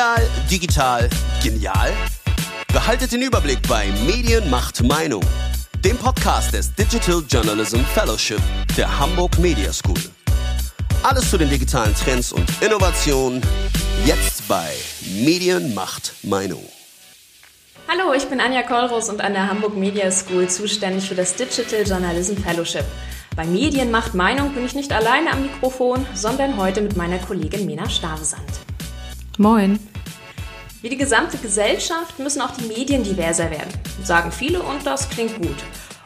Medial, digital, genial? Behaltet den Überblick bei Medien macht Meinung, dem Podcast des Digital Journalism Fellowship der Hamburg Media School. Alles zu den digitalen Trends und Innovationen jetzt bei Medien macht Meinung. Hallo, ich bin Anja Kollros und an der Hamburg Media School zuständig für das Digital Journalism Fellowship. Bei Medien macht Meinung bin ich nicht alleine am Mikrofon, sondern heute mit meiner Kollegin Mena Stavesand. Moin. Wie die gesamte Gesellschaft müssen auch die Medien diverser werden, sagen viele und das klingt gut.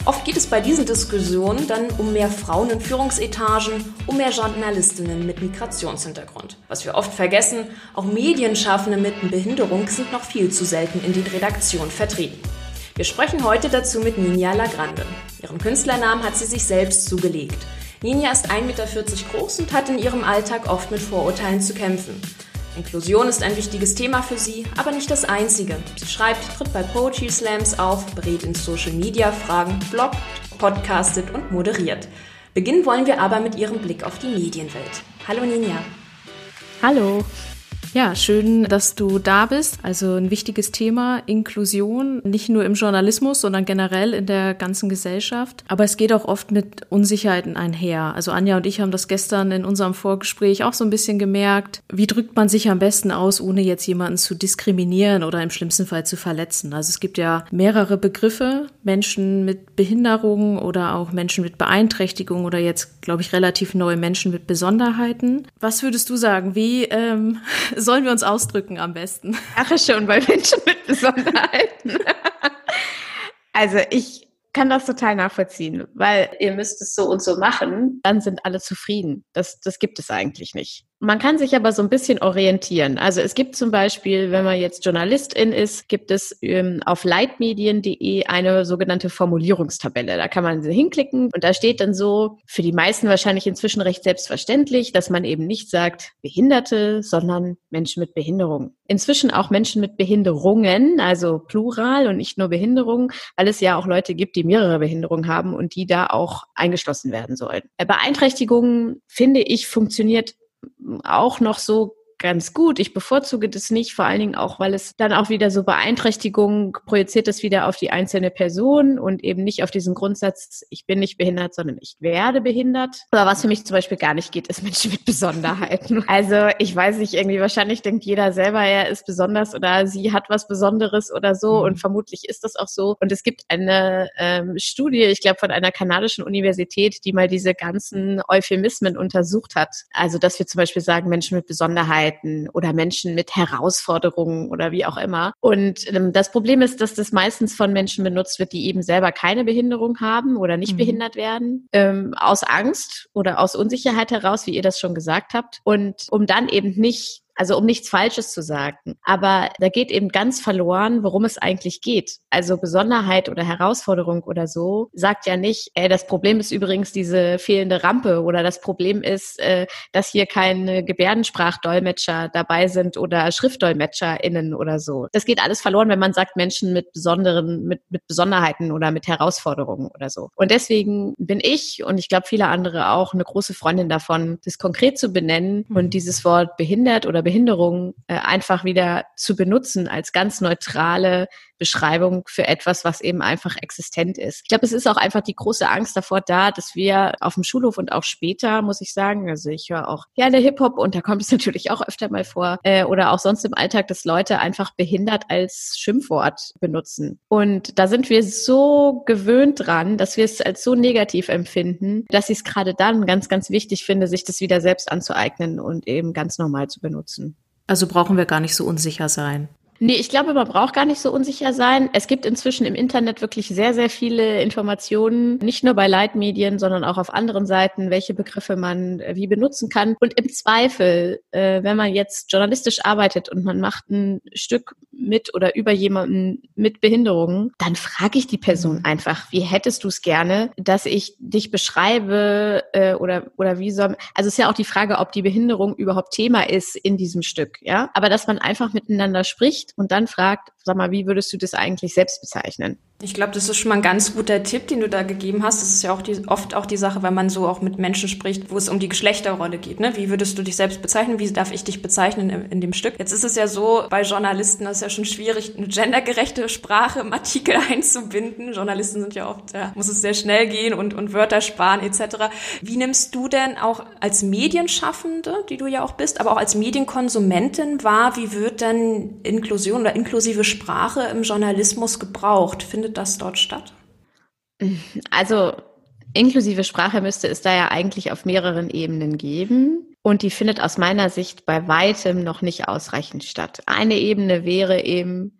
Oft geht es bei diesen Diskussionen dann um mehr Frauen in Führungsetagen, um mehr Journalistinnen mit Migrationshintergrund. Was wir oft vergessen, auch Medienschaffende mit Behinderung sind noch viel zu selten in den Redaktionen vertreten. Wir sprechen heute dazu mit Ninja Lagrande. Ihren Künstlernamen hat sie sich selbst zugelegt. Ninja ist 1,40 Meter groß und hat in ihrem Alltag oft mit Vorurteilen zu kämpfen. Inklusion ist ein wichtiges Thema für sie, aber nicht das einzige. Sie schreibt, tritt bei Poetry Slams auf, berät in Social Media Fragen, bloggt, podcastet und moderiert. Beginnen wollen wir aber mit ihrem Blick auf die Medienwelt. Hallo Ninja. Hallo. Ja, schön, dass du da bist. Also ein wichtiges Thema, Inklusion, nicht nur im Journalismus, sondern generell in der ganzen Gesellschaft. Aber es geht auch oft mit Unsicherheiten einher. Also Anja und ich haben das gestern in unserem Vorgespräch auch so ein bisschen gemerkt. Wie drückt man sich am besten aus, ohne jetzt jemanden zu diskriminieren oder im schlimmsten Fall zu verletzen? Also es gibt ja mehrere Begriffe, Menschen mit Behinderungen oder auch Menschen mit Beeinträchtigung oder jetzt, glaube ich, relativ neue Menschen mit Besonderheiten. Was würdest du sagen? Wie ähm, sollen wir uns ausdrücken am besten? Ach schon, bei Menschen mit Besonderheiten. also ich kann das total nachvollziehen, weil ihr müsst es so und so machen, dann sind alle zufrieden. Das, das gibt es eigentlich nicht. Man kann sich aber so ein bisschen orientieren. Also es gibt zum Beispiel, wenn man jetzt Journalistin ist, gibt es ähm, auf leitmedien.de eine sogenannte Formulierungstabelle. Da kann man hinklicken und da steht dann so, für die meisten wahrscheinlich inzwischen recht selbstverständlich, dass man eben nicht sagt Behinderte, sondern Menschen mit Behinderung. Inzwischen auch Menschen mit Behinderungen, also plural und nicht nur Behinderung, weil es ja auch Leute gibt, die mehrere Behinderungen haben und die da auch eingeschlossen werden sollen. Beeinträchtigungen, finde ich, funktioniert auch noch so ganz gut. Ich bevorzuge das nicht, vor allen Dingen auch, weil es dann auch wieder so Beeinträchtigungen projiziert es wieder auf die einzelne Person und eben nicht auf diesen Grundsatz, ich bin nicht behindert, sondern ich werde behindert. Aber was für mich zum Beispiel gar nicht geht, ist Menschen mit Besonderheiten. Also ich weiß nicht, irgendwie wahrscheinlich denkt jeder selber, er ist besonders oder sie hat was Besonderes oder so mhm. und vermutlich ist das auch so. Und es gibt eine ähm, Studie, ich glaube von einer kanadischen Universität, die mal diese ganzen Euphemismen untersucht hat. Also dass wir zum Beispiel sagen, Menschen mit Besonderheiten Krankheiten oder Menschen mit Herausforderungen oder wie auch immer. Und ähm, das Problem ist, dass das meistens von Menschen benutzt wird, die eben selber keine Behinderung haben oder nicht mhm. behindert werden, ähm, aus Angst oder aus Unsicherheit heraus, wie ihr das schon gesagt habt. Und um dann eben nicht also um nichts Falsches zu sagen. Aber da geht eben ganz verloren, worum es eigentlich geht. Also Besonderheit oder Herausforderung oder so sagt ja nicht, ey, das Problem ist übrigens diese fehlende Rampe oder das Problem ist, äh, dass hier keine Gebärdensprachdolmetscher dabei sind oder SchriftdolmetscherInnen oder so. Das geht alles verloren, wenn man sagt Menschen mit besonderen, mit, mit Besonderheiten oder mit Herausforderungen oder so. Und deswegen bin ich und ich glaube viele andere auch eine große Freundin davon, das konkret zu benennen und dieses Wort behindert oder Behinderung äh, einfach wieder zu benutzen als ganz neutrale Beschreibung für etwas, was eben einfach existent ist. Ich glaube, es ist auch einfach die große Angst davor da, dass wir auf dem Schulhof und auch später, muss ich sagen, also ich höre auch gerne Hip-Hop und da kommt es natürlich auch öfter mal vor, äh, oder auch sonst im Alltag, dass Leute einfach behindert als Schimpfwort benutzen. Und da sind wir so gewöhnt dran, dass wir es als so negativ empfinden, dass ich es gerade dann ganz, ganz wichtig finde, sich das wieder selbst anzueignen und eben ganz normal zu benutzen. Also brauchen wir gar nicht so unsicher sein. Nee, ich glaube, man braucht gar nicht so unsicher sein. Es gibt inzwischen im Internet wirklich sehr, sehr viele Informationen, nicht nur bei Leitmedien, sondern auch auf anderen Seiten, welche Begriffe man äh, wie benutzen kann. Und im Zweifel, äh, wenn man jetzt journalistisch arbeitet und man macht ein Stück mit oder über jemanden mit Behinderungen, dann frage ich die Person mhm. einfach, wie hättest du es gerne, dass ich dich beschreibe äh, oder, oder wie soll, also es ist ja auch die Frage, ob die Behinderung überhaupt Thema ist in diesem Stück, ja. Aber dass man einfach miteinander spricht, und dann fragt, Sag mal, wie würdest du das eigentlich selbst bezeichnen? Ich glaube, das ist schon mal ein ganz guter Tipp, den du da gegeben hast. Das ist ja auch die, oft auch die Sache, wenn man so auch mit Menschen spricht, wo es um die Geschlechterrolle geht. Ne? Wie würdest du dich selbst bezeichnen? Wie darf ich dich bezeichnen in, in dem Stück? Jetzt ist es ja so, bei Journalisten ist es ja schon schwierig, eine gendergerechte Sprache im Artikel einzubinden. Journalisten sind ja oft, ja, muss es sehr schnell gehen und, und Wörter sparen etc. Wie nimmst du denn auch als Medienschaffende, die du ja auch bist, aber auch als Medienkonsumentin wahr, wie wird denn Inklusion oder inklusive Sprache im Journalismus gebraucht? Findet das dort statt? Also inklusive Sprache müsste es da ja eigentlich auf mehreren Ebenen geben. Und die findet aus meiner Sicht bei weitem noch nicht ausreichend statt. Eine Ebene wäre eben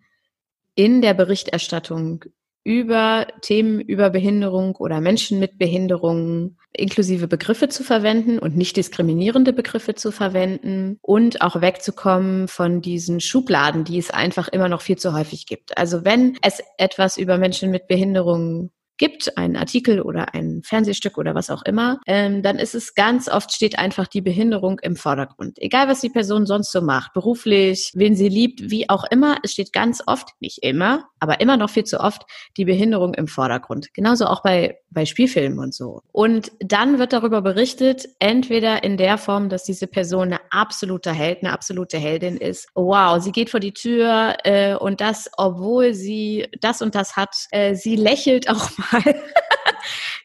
in der Berichterstattung über Themen über Behinderung oder Menschen mit Behinderungen inklusive Begriffe zu verwenden und nicht diskriminierende Begriffe zu verwenden und auch wegzukommen von diesen Schubladen, die es einfach immer noch viel zu häufig gibt. Also wenn es etwas über Menschen mit Behinderungen gibt, einen Artikel oder ein Fernsehstück oder was auch immer, ähm, dann ist es ganz oft steht einfach die Behinderung im Vordergrund. Egal was die Person sonst so macht, beruflich, wen sie liebt, wie auch immer, es steht ganz oft, nicht immer, aber immer noch viel zu oft die Behinderung im Vordergrund. Genauso auch bei, bei Spielfilmen und so. Und dann wird darüber berichtet, entweder in der Form, dass diese Person eine absolute Held, eine absolute Heldin ist. Wow, sie geht vor die Tür äh, und das, obwohl sie das und das hat, äh, sie lächelt auch mal.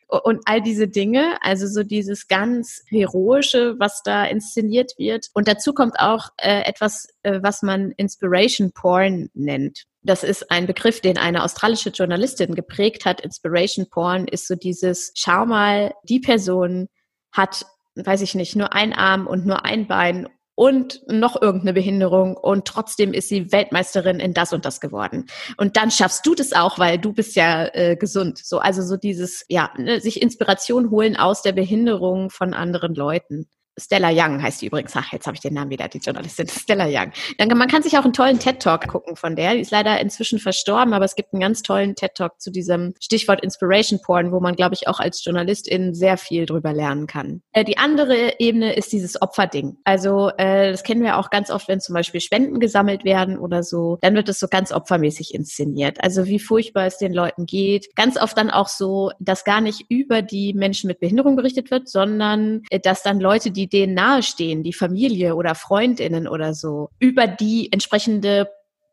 und all diese Dinge, also so dieses ganz heroische, was da inszeniert wird. Und dazu kommt auch äh, etwas, äh, was man Inspiration Porn nennt. Das ist ein Begriff, den eine australische Journalistin geprägt hat. Inspiration Porn ist so dieses, schau mal, die Person hat, weiß ich nicht, nur ein Arm und nur ein Bein und noch irgendeine Behinderung und trotzdem ist sie Weltmeisterin in das und das geworden. Und dann schaffst du das auch, weil du bist ja äh, gesund. So, also so dieses, ja, ne, sich Inspiration holen aus der Behinderung von anderen Leuten. Stella Young heißt die übrigens. Ach, jetzt habe ich den Namen wieder, die Journalistin Stella Young. Dann, man kann sich auch einen tollen TED-Talk gucken von der. Die ist leider inzwischen verstorben, aber es gibt einen ganz tollen TED-Talk zu diesem Stichwort Inspiration Porn, wo man, glaube ich, auch als Journalistin sehr viel drüber lernen kann. Äh, die andere Ebene ist dieses Opferding. Also äh, das kennen wir auch ganz oft, wenn zum Beispiel Spenden gesammelt werden oder so. Dann wird es so ganz opfermäßig inszeniert. Also wie furchtbar es den Leuten geht. Ganz oft dann auch so, dass gar nicht über die Menschen mit Behinderung berichtet wird, sondern äh, dass dann Leute, die denen nahestehen, die Familie oder Freundinnen oder so, über die entsprechende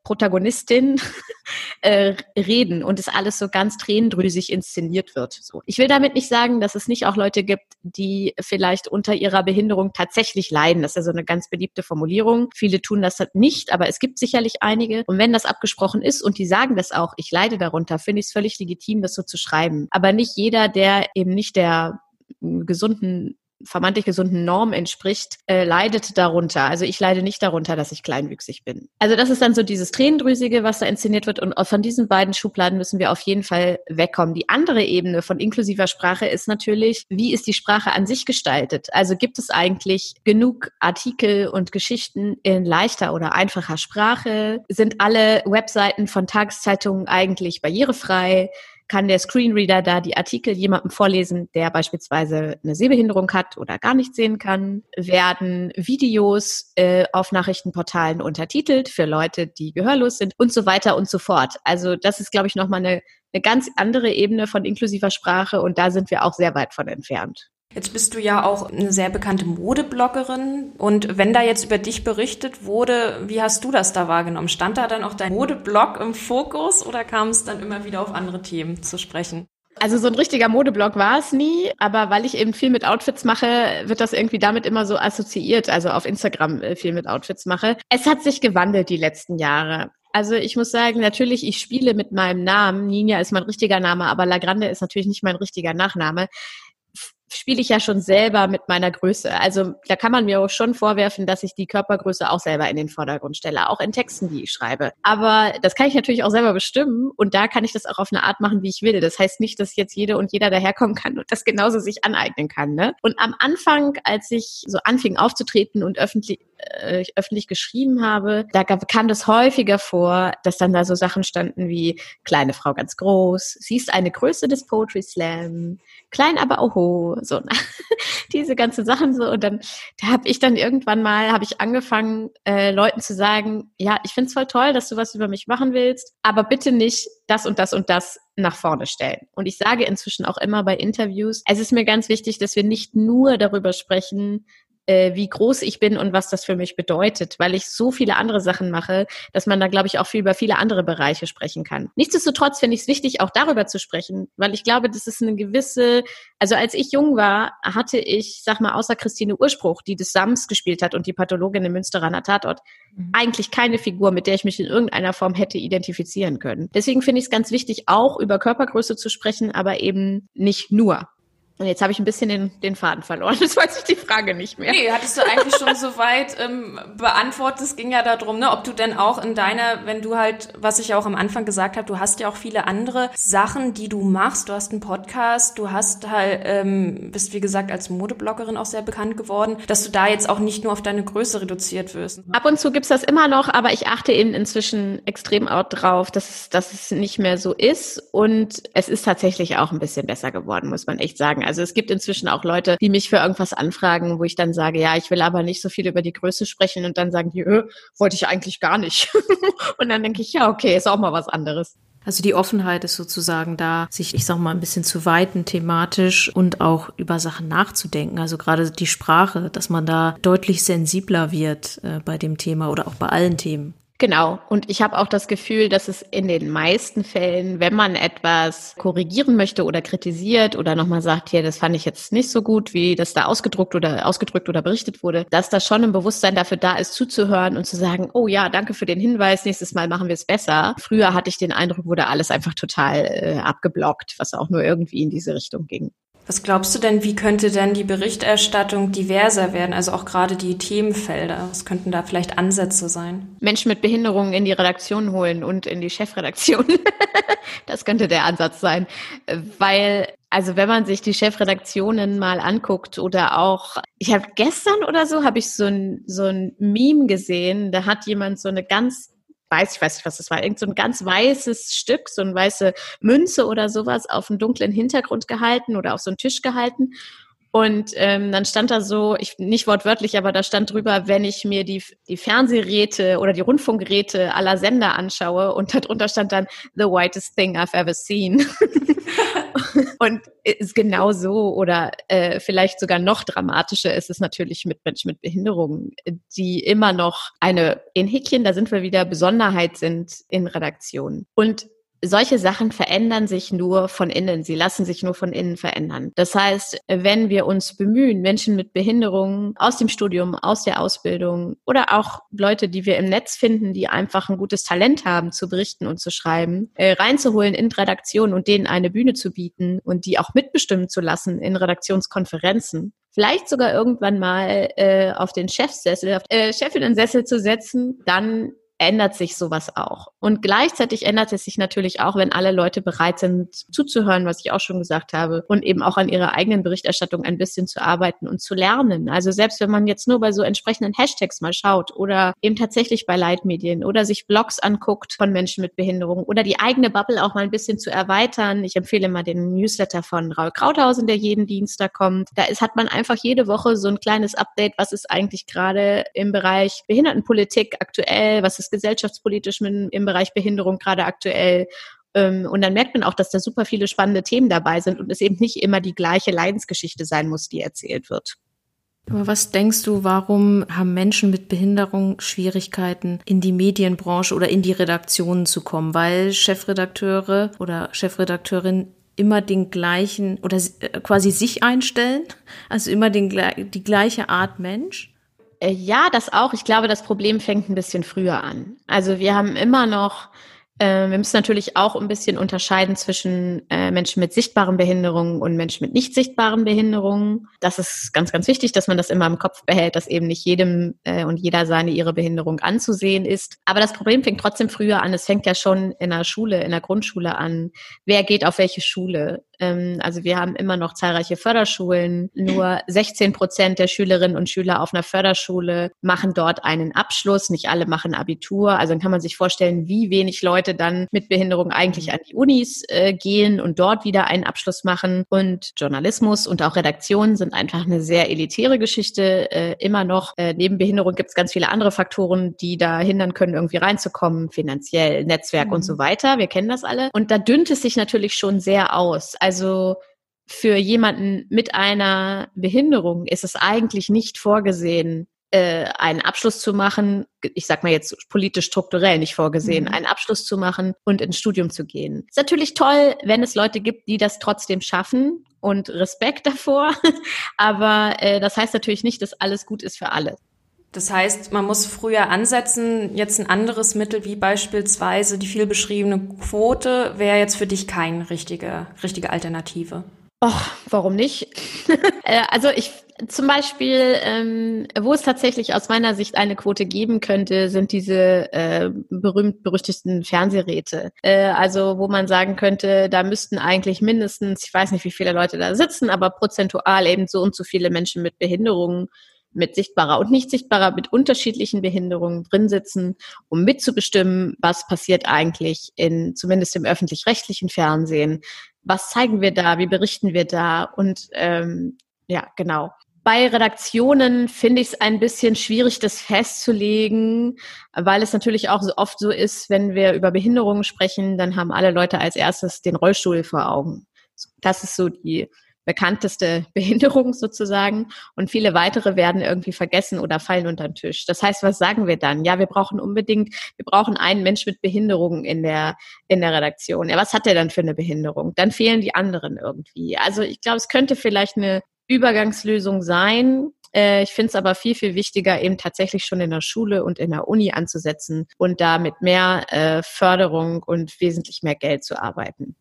Protagonistin äh, reden und es alles so ganz tränendrüsig inszeniert wird. So. Ich will damit nicht sagen, dass es nicht auch Leute gibt, die vielleicht unter ihrer Behinderung tatsächlich leiden. Das ist ja so eine ganz beliebte Formulierung. Viele tun das halt nicht, aber es gibt sicherlich einige. Und wenn das abgesprochen ist und die sagen das auch, ich leide darunter, finde ich es völlig legitim, das so zu schreiben. Aber nicht jeder, der eben nicht der gesunden vermeintlich gesunden Norm entspricht, äh, leidet darunter. Also ich leide nicht darunter, dass ich kleinwüchsig bin. Also das ist dann so dieses Tränendrüsige, was da inszeniert wird. Und von diesen beiden Schubladen müssen wir auf jeden Fall wegkommen. Die andere Ebene von inklusiver Sprache ist natürlich, wie ist die Sprache an sich gestaltet? Also gibt es eigentlich genug Artikel und Geschichten in leichter oder einfacher Sprache? Sind alle Webseiten von Tageszeitungen eigentlich barrierefrei? Kann der Screenreader da die Artikel jemandem vorlesen, der beispielsweise eine Sehbehinderung hat oder gar nicht sehen kann? Werden Videos äh, auf Nachrichtenportalen untertitelt für Leute, die gehörlos sind und so weiter und so fort. Also das ist, glaube ich, nochmal eine, eine ganz andere Ebene von inklusiver Sprache und da sind wir auch sehr weit von entfernt. Jetzt bist du ja auch eine sehr bekannte Modebloggerin. Und wenn da jetzt über dich berichtet wurde, wie hast du das da wahrgenommen? Stand da dann auch dein Modeblog im Fokus oder kam es dann immer wieder auf andere Themen zu sprechen? Also so ein richtiger Modeblog war es nie, aber weil ich eben viel mit Outfits mache, wird das irgendwie damit immer so assoziiert, also auf Instagram äh, viel mit Outfits mache. Es hat sich gewandelt die letzten Jahre. Also ich muss sagen, natürlich, ich spiele mit meinem Namen. Ninja ist mein richtiger Name, aber Lagrande ist natürlich nicht mein richtiger Nachname spiele ich ja schon selber mit meiner Größe. Also da kann man mir auch schon vorwerfen, dass ich die Körpergröße auch selber in den Vordergrund stelle, auch in Texten, die ich schreibe. Aber das kann ich natürlich auch selber bestimmen und da kann ich das auch auf eine Art machen, wie ich will. Das heißt nicht, dass jetzt jede und jeder daherkommen kann und das genauso sich aneignen kann. Ne? Und am Anfang, als ich so anfing aufzutreten und öffentlich äh, öffentlich geschrieben habe, da kam das häufiger vor, dass dann da so Sachen standen wie kleine Frau ganz groß, sie ist eine Größe des Poetry Slam, klein aber oho, so diese ganzen Sachen so. Und dann, da habe ich dann irgendwann mal, habe ich angefangen, äh, Leuten zu sagen, ja, ich finde es voll toll, dass du was über mich machen willst, aber bitte nicht das und das und das nach vorne stellen. Und ich sage inzwischen auch immer bei Interviews, es ist mir ganz wichtig, dass wir nicht nur darüber sprechen, äh, wie groß ich bin und was das für mich bedeutet, weil ich so viele andere Sachen mache, dass man da, glaube ich, auch viel über viele andere Bereiche sprechen kann. Nichtsdestotrotz finde ich es wichtig, auch darüber zu sprechen, weil ich glaube, das ist eine gewisse, also als ich jung war, hatte ich, sag mal, außer Christine Urspruch, die des Sams gespielt hat und die Pathologin im Münsteraner Tatort, mhm. eigentlich keine Figur, mit der ich mich in irgendeiner Form hätte identifizieren können. Deswegen finde ich es ganz wichtig, auch über Körpergröße zu sprechen, aber eben nicht nur. Und jetzt habe ich ein bisschen den, den Faden verloren. Jetzt weiß ich die Frage nicht mehr. Nee, hattest du eigentlich schon soweit ähm, beantwortet. Es ging ja darum, ne, ob du denn auch in deiner, wenn du halt, was ich ja auch am Anfang gesagt habe, du hast ja auch viele andere Sachen, die du machst. Du hast einen Podcast, du hast halt, ähm, bist wie gesagt als Modebloggerin auch sehr bekannt geworden, dass du da jetzt auch nicht nur auf deine Größe reduziert wirst. Ab und zu gibt's das immer noch, aber ich achte eben inzwischen extrem auch drauf, dass, dass es nicht mehr so ist. Und es ist tatsächlich auch ein bisschen besser geworden, muss man echt sagen. Also es gibt inzwischen auch Leute, die mich für irgendwas anfragen, wo ich dann sage, ja, ich will aber nicht so viel über die Größe sprechen und dann sagen die, öh, wollte ich eigentlich gar nicht. und dann denke ich, ja, okay, ist auch mal was anderes. Also die Offenheit ist sozusagen da, sich, ich sag mal, ein bisschen zu weiten thematisch und auch über Sachen nachzudenken. Also gerade die Sprache, dass man da deutlich sensibler wird äh, bei dem Thema oder auch bei allen Themen. Genau. Und ich habe auch das Gefühl, dass es in den meisten Fällen, wenn man etwas korrigieren möchte oder kritisiert oder nochmal sagt, hier, das fand ich jetzt nicht so gut, wie das da ausgedruckt oder ausgedrückt oder berichtet wurde, dass da schon ein Bewusstsein dafür da ist, zuzuhören und zu sagen, oh ja, danke für den Hinweis, nächstes Mal machen wir es besser. Früher hatte ich den Eindruck, wurde alles einfach total äh, abgeblockt, was auch nur irgendwie in diese Richtung ging. Was glaubst du denn, wie könnte denn die Berichterstattung diverser werden, also auch gerade die Themenfelder? Was könnten da vielleicht Ansätze sein? Menschen mit Behinderungen in die Redaktion holen und in die Chefredaktion. das könnte der Ansatz sein, weil also wenn man sich die Chefredaktionen mal anguckt oder auch, ich habe gestern oder so, habe ich so ein, so ein Meme gesehen, da hat jemand so eine ganz weiß, ich weiß nicht, was das war, irgend so ein ganz weißes Stück, so eine weiße Münze oder sowas auf einen dunklen Hintergrund gehalten oder auf so einen Tisch gehalten. Und ähm, dann stand da so, ich, nicht wortwörtlich, aber da stand drüber, wenn ich mir die, die Fernsehgeräte oder die Rundfunkgeräte aller Sender anschaue und darunter stand dann The whitest thing I've ever seen. und ist genau so oder äh, vielleicht sogar noch dramatischer ist es natürlich mit Menschen mit Behinderungen, die immer noch eine, in Häkchen, da sind wir wieder, Besonderheit sind in Redaktionen. Und solche Sachen verändern sich nur von innen. Sie lassen sich nur von innen verändern. Das heißt, wenn wir uns bemühen, Menschen mit Behinderungen aus dem Studium, aus der Ausbildung oder auch Leute, die wir im Netz finden, die einfach ein gutes Talent haben zu berichten und zu schreiben, äh, reinzuholen in Redaktionen und denen eine Bühne zu bieten und die auch mitbestimmen zu lassen in Redaktionskonferenzen, vielleicht sogar irgendwann mal äh, auf den Chefsessel, auf äh, Chefinnen-Sessel zu setzen, dann ändert sich sowas auch. Und gleichzeitig ändert es sich natürlich auch, wenn alle Leute bereit sind zuzuhören, was ich auch schon gesagt habe, und eben auch an ihrer eigenen Berichterstattung ein bisschen zu arbeiten und zu lernen. Also selbst wenn man jetzt nur bei so entsprechenden Hashtags mal schaut oder eben tatsächlich bei Leitmedien oder sich Blogs anguckt von Menschen mit Behinderung oder die eigene Bubble auch mal ein bisschen zu erweitern. Ich empfehle mal den Newsletter von Raul Krauthausen, der jeden Dienstag kommt. Da ist, hat man einfach jede Woche so ein kleines Update, was ist eigentlich gerade im Bereich Behindertenpolitik aktuell, was ist gesellschaftspolitisch im, im Bereich Behinderung gerade aktuell. Ähm, und dann merkt man auch, dass da super viele spannende Themen dabei sind und es eben nicht immer die gleiche Leidensgeschichte sein muss, die erzählt wird. Aber was denkst du, warum haben Menschen mit Behinderung Schwierigkeiten, in die Medienbranche oder in die Redaktionen zu kommen? Weil Chefredakteure oder Chefredakteurin immer den gleichen oder äh, quasi sich einstellen, also immer den, die gleiche Art Mensch? Äh, ja, das auch. Ich glaube, das Problem fängt ein bisschen früher an. Also wir haben immer noch, äh, wir müssen natürlich auch ein bisschen unterscheiden zwischen äh, Menschen mit sichtbaren Behinderungen und Menschen mit nicht sichtbaren Behinderungen. Das ist ganz, ganz wichtig, dass man das immer im Kopf behält, dass eben nicht jedem äh, und jeder seine ihre Behinderung anzusehen ist. Aber das Problem fängt trotzdem früher an. Es fängt ja schon in der Schule, in der Grundschule an. Wer geht auf welche Schule? Ähm, also wir haben immer noch zahlreiche Förderschulen. Nur 16 Prozent der Schülerinnen und Schüler auf einer Förderschule machen dort einen Abschluss. Nicht alle machen Abitur. Also dann kann man sich vorstellen, wie wenig Leute dann mit Behinderung eigentlich an die Unis äh, gehen und dort wieder einen Abschluss machen. Und Journalismus und auch Redaktion sind einfach eine sehr elitäre Geschichte. Äh, immer noch. Äh, neben Behinderung gibt es ganz viele andere Faktoren, die da hindern können, irgendwie reinzukommen, finanziell, Netzwerk mhm. und so weiter. Wir kennen das alle. Und da dünnt es sich natürlich schon sehr aus. Also für jemanden mit einer Behinderung ist es eigentlich nicht vorgesehen, äh, einen Abschluss zu machen, ich sag mal jetzt politisch strukturell nicht vorgesehen, mhm. einen Abschluss zu machen und ins Studium zu gehen. Ist natürlich toll, wenn es Leute gibt, die das trotzdem schaffen und Respekt davor, aber äh, das heißt natürlich nicht, dass alles gut ist für alle. Das heißt, man muss früher ansetzen. Jetzt ein anderes Mittel wie beispielsweise die viel beschriebene Quote wäre jetzt für dich keine richtige, richtige Alternative. Och, warum nicht? Äh, also ich zum Beispiel, ähm, wo es tatsächlich aus meiner Sicht eine Quote geben könnte, sind diese äh, berühmt-berüchtigten Fernsehräte. Äh, also wo man sagen könnte, da müssten eigentlich mindestens, ich weiß nicht, wie viele Leute da sitzen, aber prozentual eben so und so viele Menschen mit Behinderungen mit sichtbarer und nicht sichtbarer, mit unterschiedlichen Behinderungen drin sitzen, um mitzubestimmen, was passiert eigentlich in, zumindest im öffentlich-rechtlichen Fernsehen. Was zeigen wir da? Wie berichten wir da? Und ähm, ja, genau. Bei Redaktionen finde ich es ein bisschen schwierig, das festzulegen, weil es natürlich auch so oft so ist, wenn wir über Behinderungen sprechen, dann haben alle Leute als erstes den Rollstuhl vor Augen. Das ist so die bekannteste Behinderung sozusagen und viele weitere werden irgendwie vergessen oder fallen unter den Tisch. Das heißt, was sagen wir dann? Ja, wir brauchen unbedingt, wir brauchen einen Mensch mit Behinderung in der, in der Redaktion. Ja, was hat der dann für eine Behinderung? Dann fehlen die anderen irgendwie. Also ich glaube, es könnte vielleicht eine Übergangslösung sein, äh, ich finde es aber viel, viel wichtiger, eben tatsächlich schon in der Schule und in der Uni anzusetzen und da mit mehr äh, Förderung und wesentlich mehr Geld zu arbeiten.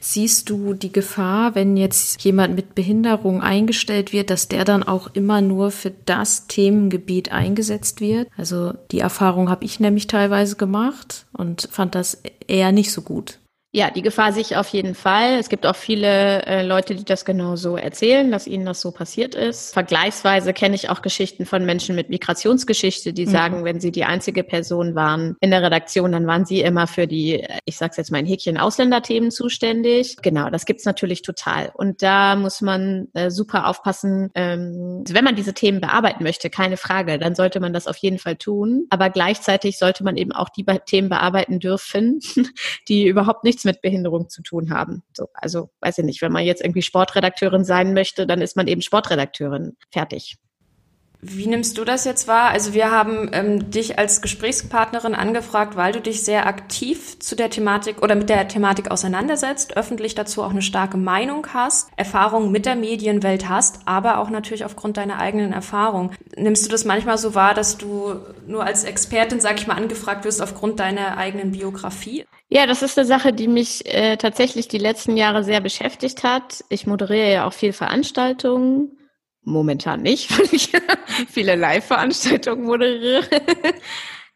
Siehst du die Gefahr, wenn jetzt jemand mit Behinderung eingestellt wird, dass der dann auch immer nur für das Themengebiet eingesetzt wird? Also die Erfahrung habe ich nämlich teilweise gemacht und fand das eher nicht so gut. Ja, die Gefahr sehe ich auf jeden Fall. Es gibt auch viele äh, Leute, die das genau so erzählen, dass ihnen das so passiert ist. Vergleichsweise kenne ich auch Geschichten von Menschen mit Migrationsgeschichte, die mhm. sagen, wenn sie die einzige Person waren in der Redaktion, dann waren sie immer für die, ich sag's jetzt mal ein Häkchen, Ausländerthemen zuständig. Genau, das gibt's natürlich total. Und da muss man äh, super aufpassen. Ähm, wenn man diese Themen bearbeiten möchte, keine Frage, dann sollte man das auf jeden Fall tun. Aber gleichzeitig sollte man eben auch die Themen bearbeiten dürfen, die überhaupt nicht nichts mit Behinderung zu tun haben. So, also weiß ich nicht, wenn man jetzt irgendwie Sportredakteurin sein möchte, dann ist man eben Sportredakteurin. Fertig. Wie nimmst du das jetzt wahr? Also wir haben ähm, dich als Gesprächspartnerin angefragt, weil du dich sehr aktiv zu der Thematik oder mit der Thematik auseinandersetzt, öffentlich dazu auch eine starke Meinung hast, Erfahrungen mit der Medienwelt hast, aber auch natürlich aufgrund deiner eigenen Erfahrung. Nimmst du das manchmal so wahr, dass du nur als Expertin, sag ich mal, angefragt wirst aufgrund deiner eigenen Biografie? Ja, das ist eine Sache, die mich äh, tatsächlich die letzten Jahre sehr beschäftigt hat. Ich moderiere ja auch viel Veranstaltungen Momentan nicht, weil ich viele Live-Veranstaltungen moderiere.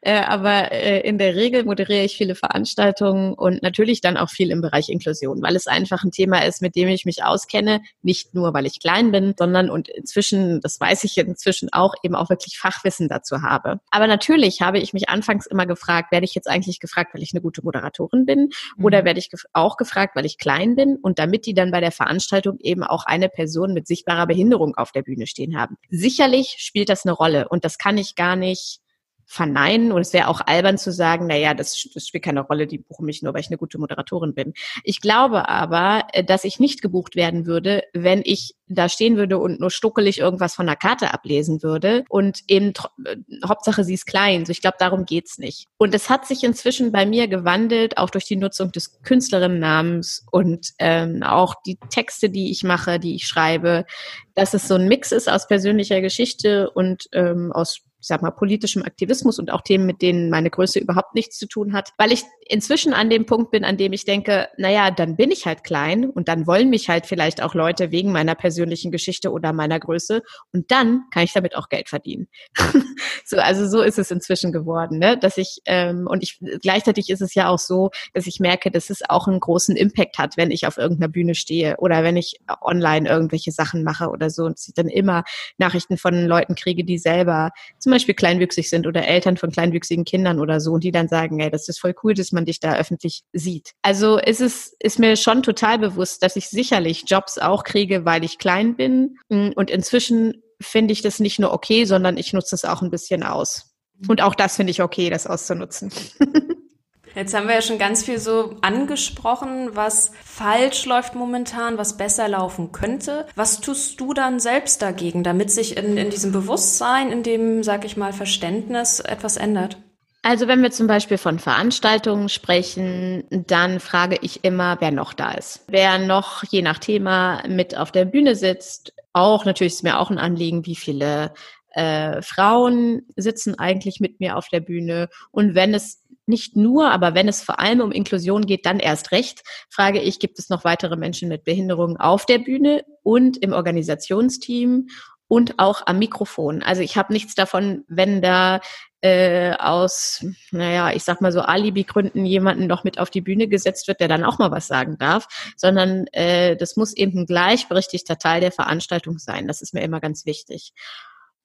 Äh, aber äh, in der Regel moderiere ich viele Veranstaltungen und natürlich dann auch viel im Bereich Inklusion, weil es einfach ein Thema ist, mit dem ich mich auskenne, nicht nur, weil ich klein bin, sondern und inzwischen, das weiß ich inzwischen auch, eben auch wirklich Fachwissen dazu habe. Aber natürlich habe ich mich anfangs immer gefragt, werde ich jetzt eigentlich gefragt, weil ich eine gute Moderatorin bin mhm. oder werde ich gef auch gefragt, weil ich klein bin und damit die dann bei der Veranstaltung eben auch eine Person mit sichtbarer Behinderung auf der Bühne stehen haben. Sicherlich spielt das eine Rolle und das kann ich gar nicht verneinen. Und es wäre auch albern zu sagen, na ja, das, das spielt keine Rolle, die buchen mich nur, weil ich eine gute Moderatorin bin. Ich glaube aber, äh, dass ich nicht gebucht werden würde, wenn ich da stehen würde und nur stuckelig irgendwas von der Karte ablesen würde und eben äh, Hauptsache sie ist klein. So, ich glaube, darum geht's nicht. Und es hat sich inzwischen bei mir gewandelt, auch durch die Nutzung des Künstlerinnennamens und ähm, auch die Texte, die ich mache, die ich schreibe, dass es so ein Mix ist aus persönlicher Geschichte und ähm, aus ich sag mal, politischem Aktivismus und auch Themen, mit denen meine Größe überhaupt nichts zu tun hat, weil ich inzwischen an dem Punkt bin, an dem ich denke, naja, dann bin ich halt klein und dann wollen mich halt vielleicht auch Leute wegen meiner persönlichen Geschichte oder meiner Größe und dann kann ich damit auch Geld verdienen. so, also so ist es inzwischen geworden, ne? dass ich ähm, und ich gleichzeitig ist es ja auch so, dass ich merke, dass es auch einen großen Impact hat, wenn ich auf irgendeiner Bühne stehe oder wenn ich online irgendwelche Sachen mache oder so und ich dann immer Nachrichten von Leuten kriege, die selber zum Beispiel kleinwüchsig sind oder Eltern von kleinwüchsigen Kindern oder so und die dann sagen, ey, das ist voll cool, dass man dich da öffentlich sieht. Also ist es ist mir schon total bewusst, dass ich sicherlich Jobs auch kriege, weil ich klein bin und inzwischen finde ich das nicht nur okay, sondern ich nutze es auch ein bisschen aus. Und auch das finde ich okay, das auszunutzen. Jetzt haben wir ja schon ganz viel so angesprochen, was falsch läuft momentan, was besser laufen könnte. Was tust du dann selbst dagegen, damit sich in, in diesem Bewusstsein, in dem, sag ich mal, Verständnis etwas ändert? Also wenn wir zum Beispiel von Veranstaltungen sprechen, dann frage ich immer, wer noch da ist. Wer noch je nach Thema mit auf der Bühne sitzt. Auch natürlich ist mir auch ein Anliegen, wie viele äh, Frauen sitzen eigentlich mit mir auf der Bühne. Und wenn es nicht nur, aber wenn es vor allem um Inklusion geht, dann erst recht, frage ich, gibt es noch weitere Menschen mit Behinderungen auf der Bühne und im Organisationsteam und auch am Mikrofon. Also ich habe nichts davon, wenn da äh, aus, naja, ich sag mal so Alibi-Gründen jemanden noch mit auf die Bühne gesetzt wird, der dann auch mal was sagen darf, sondern äh, das muss eben ein gleichberechtigter Teil der Veranstaltung sein. Das ist mir immer ganz wichtig.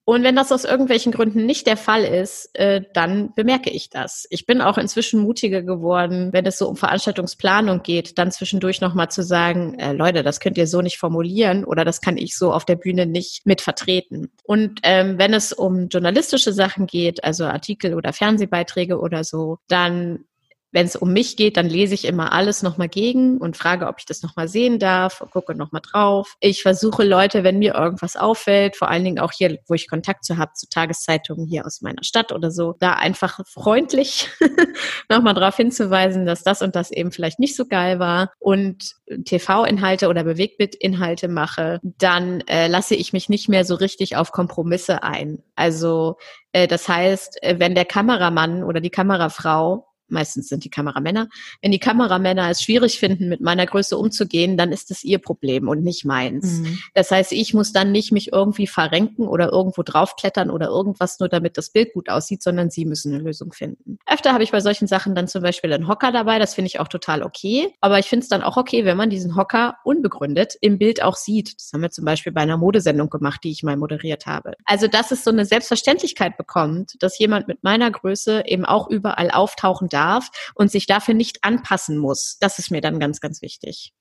Und wenn das aus irgendwelchen Gründen nicht der Fall ist, äh, dann bemerke ich das. Ich bin auch inzwischen mutiger geworden, wenn es so um Veranstaltungsplanung geht, dann zwischendurch nochmal zu sagen, äh, Leute, das könnt ihr so nicht formulieren oder das kann ich so auf der Bühne nicht mit vertreten. Und ähm, wenn es um journalistische Sachen geht, also Artikel oder Fernsehbeiträge oder so, dann wenn es um mich geht, dann lese ich immer alles nochmal gegen und frage, ob ich das nochmal sehen darf, gucke nochmal drauf. Ich versuche Leute, wenn mir irgendwas auffällt, vor allen Dingen auch hier, wo ich Kontakt zu habe, zu Tageszeitungen hier aus meiner Stadt oder so, da einfach freundlich nochmal darauf hinzuweisen, dass das und das eben vielleicht nicht so geil war und TV-Inhalte oder Bewegbildinhalte mache, dann äh, lasse ich mich nicht mehr so richtig auf Kompromisse ein. Also äh, das heißt, äh, wenn der Kameramann oder die Kamerafrau meistens sind die Kameramänner. Wenn die Kameramänner es schwierig finden, mit meiner Größe umzugehen, dann ist es ihr Problem und nicht meins. Mhm. Das heißt, ich muss dann nicht mich irgendwie verrenken oder irgendwo draufklettern oder irgendwas, nur damit das Bild gut aussieht, sondern sie müssen eine Lösung finden. Öfter habe ich bei solchen Sachen dann zum Beispiel einen Hocker dabei, das finde ich auch total okay. Aber ich finde es dann auch okay, wenn man diesen Hocker unbegründet im Bild auch sieht. Das haben wir zum Beispiel bei einer Modesendung gemacht, die ich mal moderiert habe. Also, dass es so eine Selbstverständlichkeit bekommt, dass jemand mit meiner Größe eben auch überall auftauchen darf darf und sich dafür nicht anpassen muss. Das ist mir dann ganz, ganz wichtig.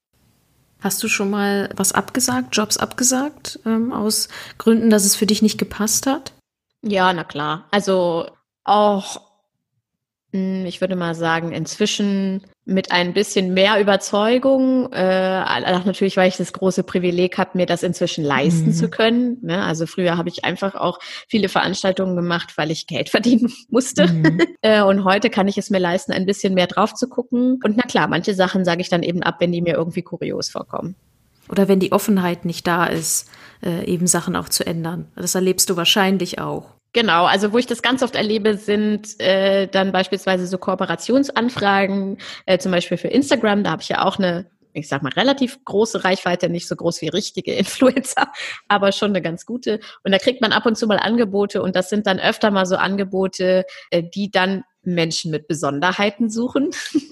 Hast du schon mal was abgesagt, Jobs abgesagt, ähm, aus Gründen, dass es für dich nicht gepasst hat? Ja, na klar. Also auch ich würde mal sagen, inzwischen mit ein bisschen mehr Überzeugung, äh, auch natürlich, weil ich das große Privileg habe, mir das inzwischen leisten mhm. zu können. Ne? Also früher habe ich einfach auch viele Veranstaltungen gemacht, weil ich Geld verdienen musste. Mhm. äh, und heute kann ich es mir leisten, ein bisschen mehr drauf zu gucken. Und na klar, manche Sachen sage ich dann eben ab, wenn die mir irgendwie kurios vorkommen. Oder wenn die Offenheit nicht da ist, äh, eben Sachen auch zu ändern. Das erlebst du wahrscheinlich auch. Genau, also wo ich das ganz oft erlebe, sind äh, dann beispielsweise so Kooperationsanfragen, äh, zum Beispiel für Instagram. Da habe ich ja auch eine, ich sag mal, relativ große Reichweite, nicht so groß wie richtige Influencer, aber schon eine ganz gute. Und da kriegt man ab und zu mal Angebote und das sind dann öfter mal so Angebote, äh, die dann Menschen mit Besonderheiten suchen.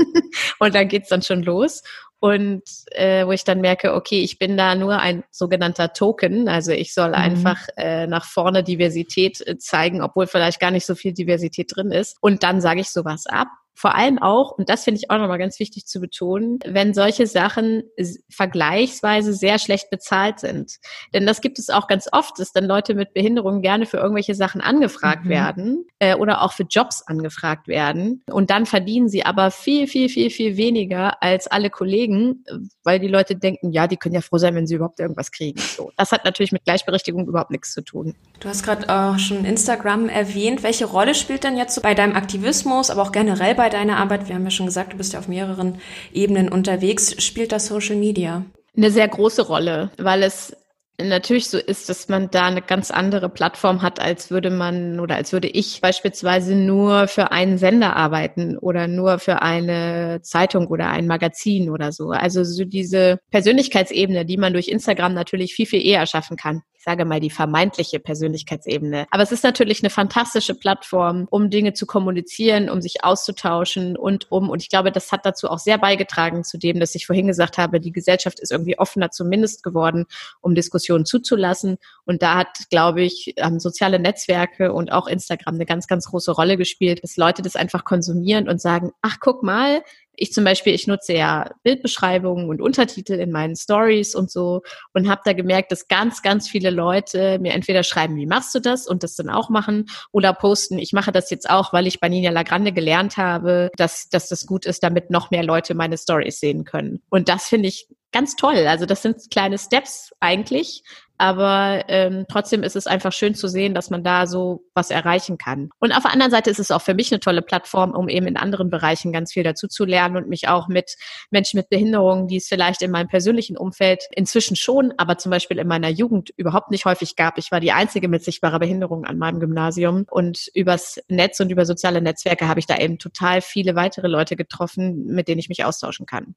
und dann geht's dann schon los und äh, wo ich dann merke, okay, ich bin da nur ein sogenannter Token, also ich soll mhm. einfach äh, nach vorne Diversität äh, zeigen, obwohl vielleicht gar nicht so viel Diversität drin ist. Und dann sage ich sowas ab vor allem auch, und das finde ich auch nochmal ganz wichtig zu betonen, wenn solche Sachen vergleichsweise sehr schlecht bezahlt sind. Denn das gibt es auch ganz oft, dass dann Leute mit Behinderungen gerne für irgendwelche Sachen angefragt mhm. werden äh, oder auch für Jobs angefragt werden. Und dann verdienen sie aber viel, viel, viel, viel weniger als alle Kollegen, weil die Leute denken, ja, die können ja froh sein, wenn sie überhaupt irgendwas kriegen. So, das hat natürlich mit Gleichberechtigung überhaupt nichts zu tun. Du hast gerade auch schon Instagram erwähnt. Welche Rolle spielt denn jetzt so bei deinem Aktivismus, aber auch generell bei bei deiner Arbeit? Wir haben ja schon gesagt, du bist ja auf mehreren Ebenen unterwegs. Spielt das Social Media? Eine sehr große Rolle, weil es natürlich so ist, dass man da eine ganz andere Plattform hat, als würde man oder als würde ich beispielsweise nur für einen Sender arbeiten oder nur für eine Zeitung oder ein Magazin oder so. Also so diese Persönlichkeitsebene, die man durch Instagram natürlich viel, viel eher schaffen kann sage mal, die vermeintliche Persönlichkeitsebene. Aber es ist natürlich eine fantastische Plattform, um Dinge zu kommunizieren, um sich auszutauschen und um, und ich glaube, das hat dazu auch sehr beigetragen zu dem, dass ich vorhin gesagt habe, die Gesellschaft ist irgendwie offener zumindest geworden, um Diskussionen zuzulassen. Und da hat, glaube ich, soziale Netzwerke und auch Instagram eine ganz, ganz große Rolle gespielt, dass Leute das einfach konsumieren und sagen, ach, guck mal, ich zum Beispiel, ich nutze ja Bildbeschreibungen und Untertitel in meinen Stories und so und habe da gemerkt, dass ganz, ganz viele Leute mir entweder schreiben, wie machst du das und das dann auch machen oder posten, ich mache das jetzt auch, weil ich bei Nina Lagrande gelernt habe, dass, dass das gut ist, damit noch mehr Leute meine Stories sehen können. Und das finde ich ganz toll. Also das sind kleine Steps eigentlich, aber ähm, trotzdem ist es einfach schön zu sehen, dass man da so was erreichen kann. Und auf der anderen Seite ist es auch für mich eine tolle Plattform, um eben in anderen Bereichen ganz viel dazu zu lernen und mich auch mit Menschen mit Behinderungen, die es vielleicht in meinem persönlichen Umfeld inzwischen schon, aber zum Beispiel in meiner Jugend überhaupt nicht häufig gab. Ich war die einzige mit sichtbarer Behinderung an meinem Gymnasium und übers Netz und über soziale Netzwerke habe ich da eben total viele weitere Leute getroffen, mit denen ich mich austauschen kann.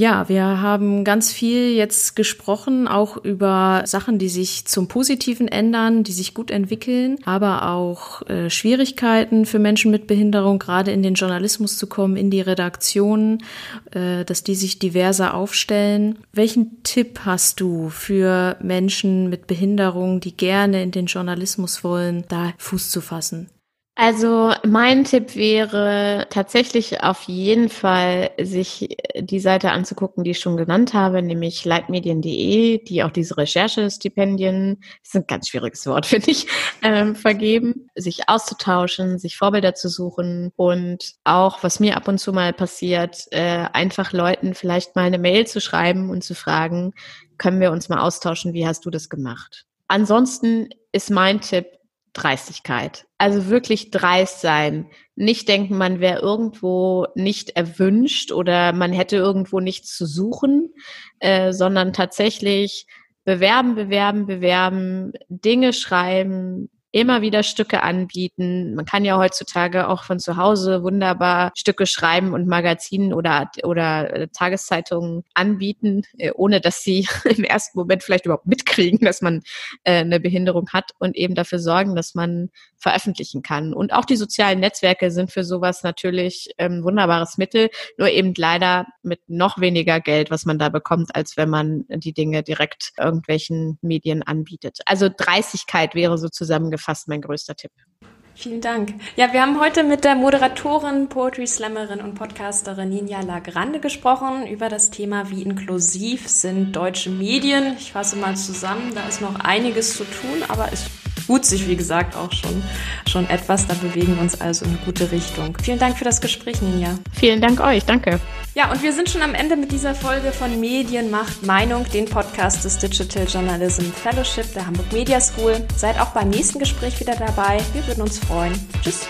Ja, wir haben ganz viel jetzt gesprochen, auch über Sachen, die sich zum Positiven ändern, die sich gut entwickeln, aber auch äh, Schwierigkeiten für Menschen mit Behinderung, gerade in den Journalismus zu kommen, in die Redaktionen, äh, dass die sich diverser aufstellen. Welchen Tipp hast du für Menschen mit Behinderung, die gerne in den Journalismus wollen, da Fuß zu fassen? Also mein Tipp wäre tatsächlich auf jeden Fall, sich die Seite anzugucken, die ich schon genannt habe, nämlich leitmedien.de, die auch diese Recherchestipendien, das ist ein ganz schwieriges Wort, finde ich, ähm, vergeben, sich auszutauschen, sich Vorbilder zu suchen und auch, was mir ab und zu mal passiert, äh, einfach Leuten vielleicht mal eine Mail zu schreiben und zu fragen, können wir uns mal austauschen, wie hast du das gemacht? Ansonsten ist mein Tipp, Dreistigkeit. Also wirklich dreist sein. Nicht denken, man wäre irgendwo nicht erwünscht oder man hätte irgendwo nichts zu suchen, äh, sondern tatsächlich bewerben, bewerben, bewerben, Dinge schreiben, immer wieder Stücke anbieten. Man kann ja heutzutage auch von zu Hause wunderbar Stücke schreiben und Magazinen oder, oder äh, Tageszeitungen anbieten, äh, ohne dass sie im ersten Moment vielleicht überhaupt mitkriegen, dass man äh, eine Behinderung hat und eben dafür sorgen, dass man veröffentlichen kann. Und auch die sozialen Netzwerke sind für sowas natürlich ein wunderbares Mittel, nur eben leider mit noch weniger Geld, was man da bekommt, als wenn man die Dinge direkt irgendwelchen Medien anbietet. Also Dreistigkeit wäre so zusammengefasst mein größter Tipp. Vielen Dank. Ja, wir haben heute mit der Moderatorin, Poetry Slammerin und Podcasterin Ninja Lagrande gesprochen über das Thema, wie inklusiv sind deutsche Medien. Ich fasse mal zusammen, da ist noch einiges zu tun, aber es tut sich, wie gesagt, auch schon, schon etwas. Da bewegen wir uns also in eine gute Richtung. Vielen Dank für das Gespräch, Ninja. Vielen Dank euch. Danke. Ja, und wir sind schon am Ende mit dieser Folge von Medien macht Meinung, den Podcast des Digital Journalism Fellowship der Hamburg Media School. Seid auch beim nächsten Gespräch wieder dabei. Wir würden uns freuen. Tschüss.